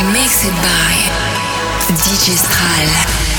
Mixed by DJ Stral.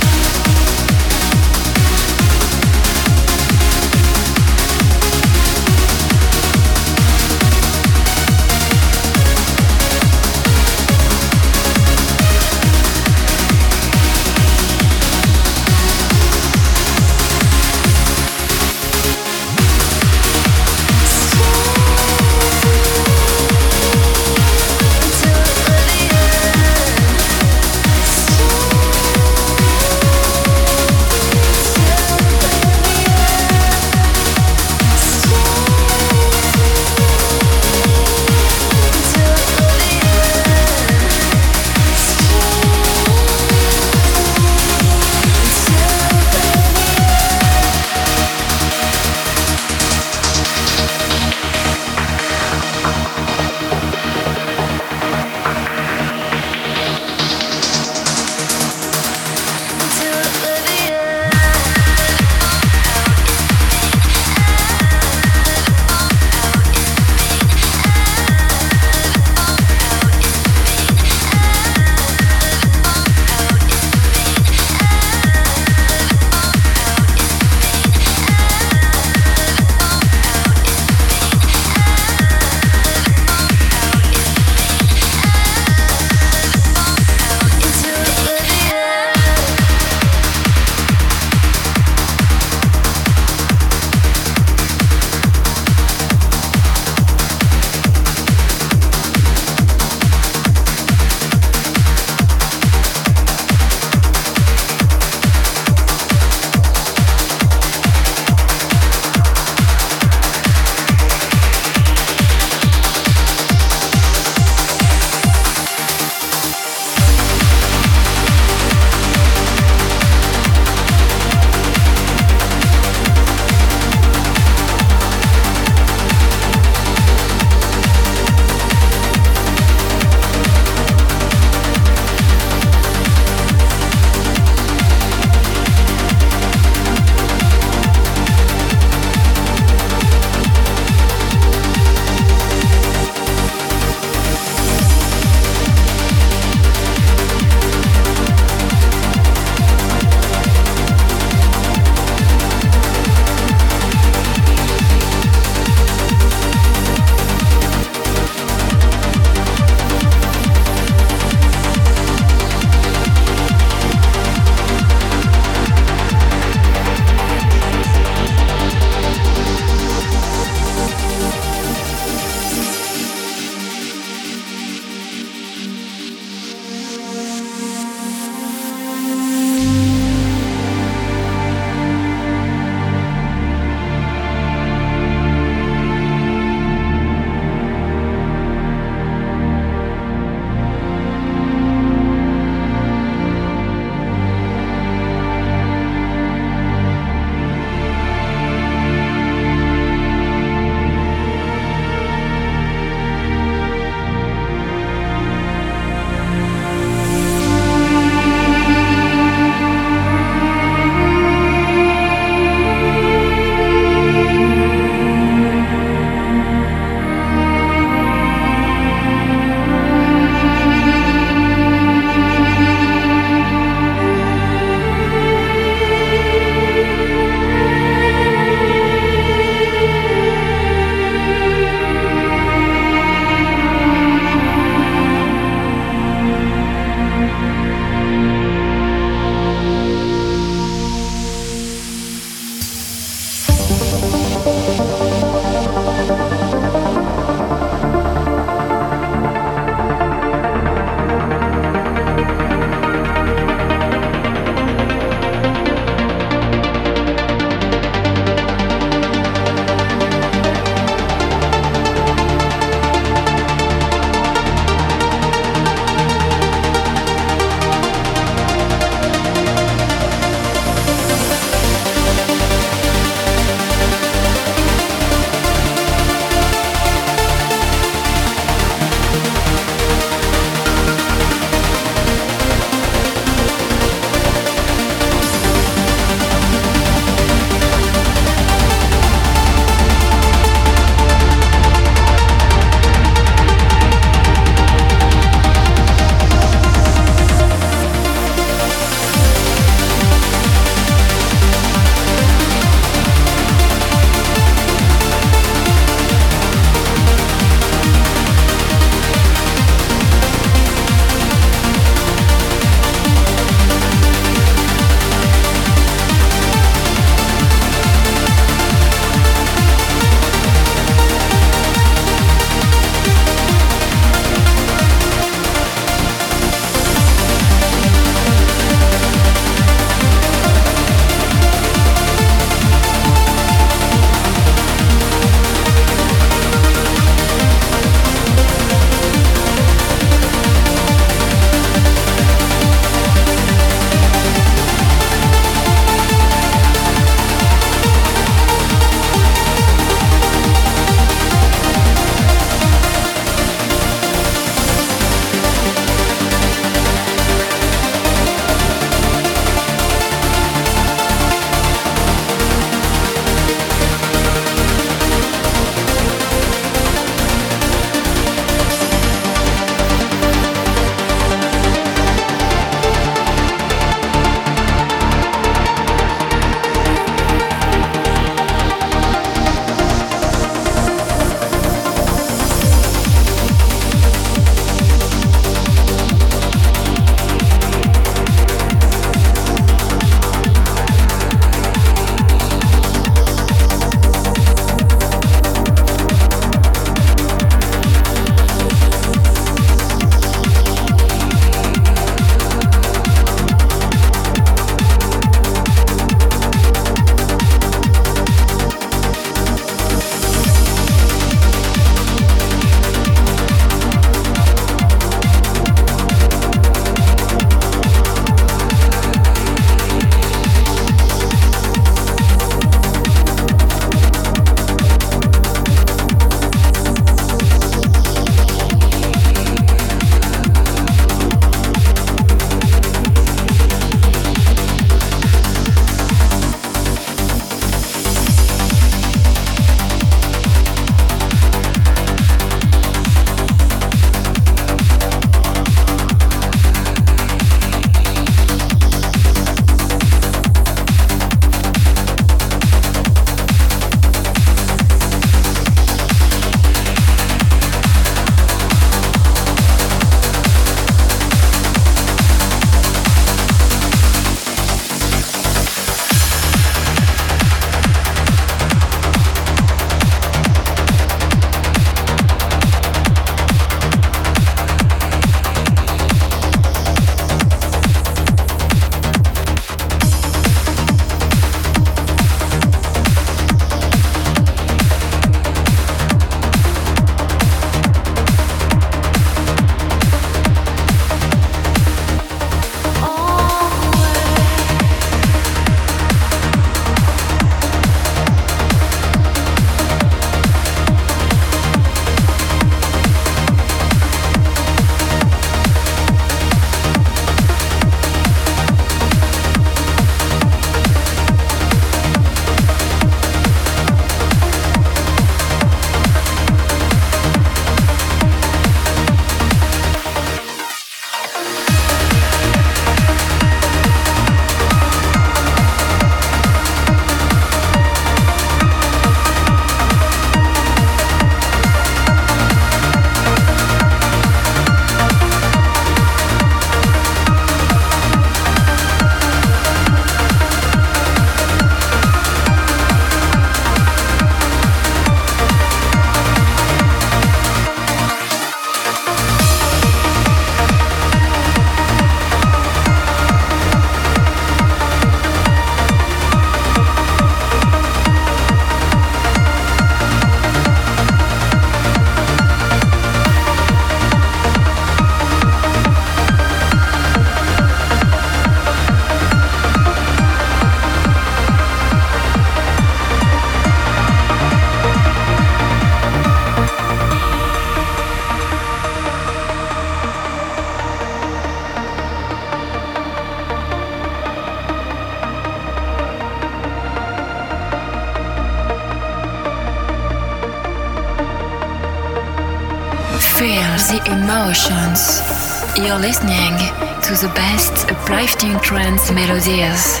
Emotions. You're listening to the best uplifting trance melodies.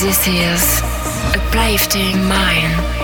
This is Uplifting Mind.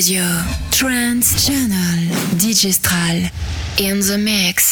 Radio, Trance Channel, Digistral, in the mix.